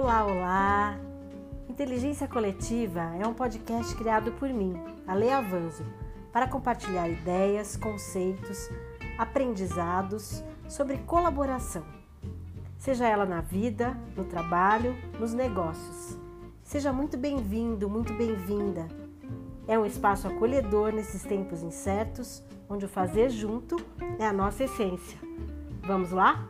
Olá, olá! Inteligência Coletiva é um podcast criado por mim, Ale Avanzo, para compartilhar ideias, conceitos, aprendizados sobre colaboração, seja ela na vida, no trabalho, nos negócios. Seja muito bem-vindo, muito bem-vinda. É um espaço acolhedor nesses tempos incertos, onde o fazer junto é a nossa essência. Vamos lá?